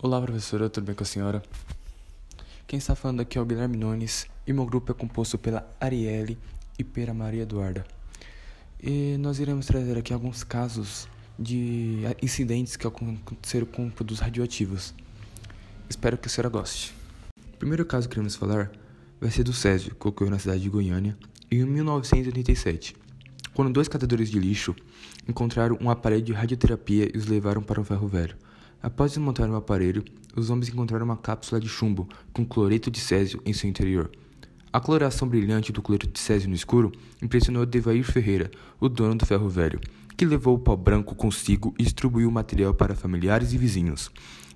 Olá, professora, tudo bem com a senhora? Quem está falando aqui é o Guilherme Nunes e meu grupo é composto pela Arielle e pela Maria Eduarda. E nós iremos trazer aqui alguns casos de incidentes que aconteceram com produtos radioativos. Espero que a senhora goste. O primeiro caso que queremos falar vai ser do Césio, que ocorreu na cidade de Goiânia em 1987, quando dois catadores de lixo encontraram um aparelho de radioterapia e os levaram para o ferro velho. Após desmontar o aparelho, os homens encontraram uma cápsula de chumbo com cloreto de césio em seu interior. A coloração brilhante do cloreto de césio no escuro impressionou Devair Ferreira, o dono do ferro velho, que levou o pó branco consigo e distribuiu o material para familiares e vizinhos.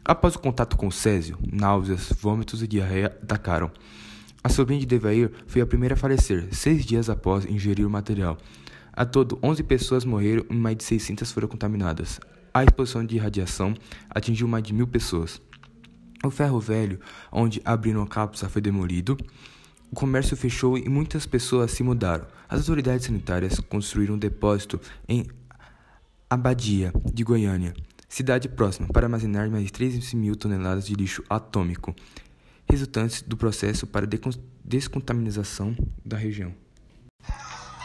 Após o contato com o césio, náuseas, vômitos e diarreia atacaram. A sobrinha de Devair foi a primeira a falecer, seis dias após ingerir o material. A todo, 11 pessoas morreram e mais de 600 foram contaminadas. A exposição de radiação atingiu mais de mil pessoas. O ferro velho, onde abriram a cápsula, foi demolido. O comércio fechou e muitas pessoas se mudaram. As autoridades sanitárias construíram um depósito em Abadia, de Goiânia, cidade próxima, para armazenar mais de 13 mil toneladas de lixo atômico, resultantes do processo para descontaminação da região.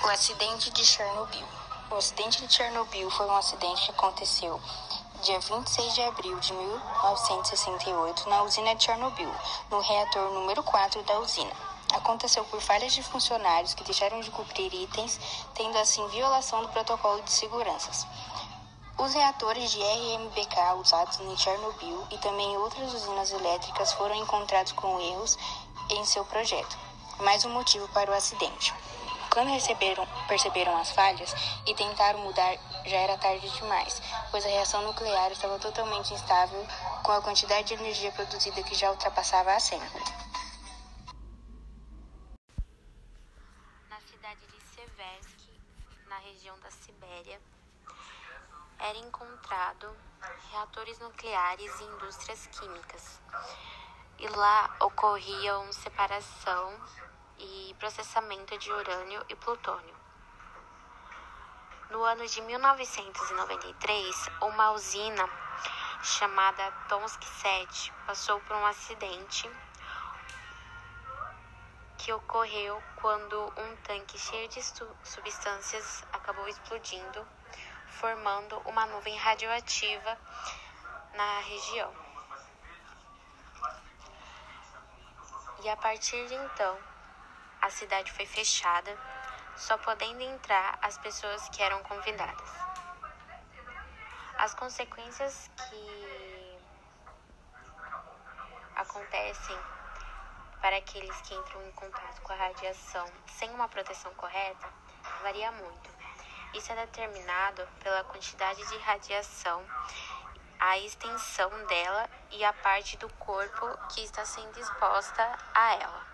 O acidente de Chernobyl. O acidente de Chernobyl foi um acidente que aconteceu dia 26 de abril de 1968 na usina de Chernobyl, no reator número 4 da usina. Aconteceu por falhas de funcionários que deixaram de cumprir itens, tendo assim violação do protocolo de seguranças. Os reatores de RMBK usados em Chernobyl e também outras usinas elétricas foram encontrados com erros em seu projeto. Mais um motivo para o acidente. Quando receberam, perceberam as falhas e tentaram mudar, já era tarde demais, pois a reação nuclear estava totalmente instável com a quantidade de energia produzida que já ultrapassava a 100. Na cidade de Seversk, na região da Sibéria, era encontrado reatores nucleares e indústrias químicas. E lá ocorriam separação e processamento de urânio e plutônio. No ano de 1993, uma usina chamada Tomsk 7 passou por um acidente que ocorreu quando um tanque cheio de substâncias acabou explodindo, formando uma nuvem radioativa na região. E a partir de então, a cidade foi fechada, só podendo entrar as pessoas que eram convidadas. As consequências que acontecem para aqueles que entram em contato com a radiação sem uma proteção correta varia muito. Isso é determinado pela quantidade de radiação, a extensão dela e a parte do corpo que está sendo exposta a ela.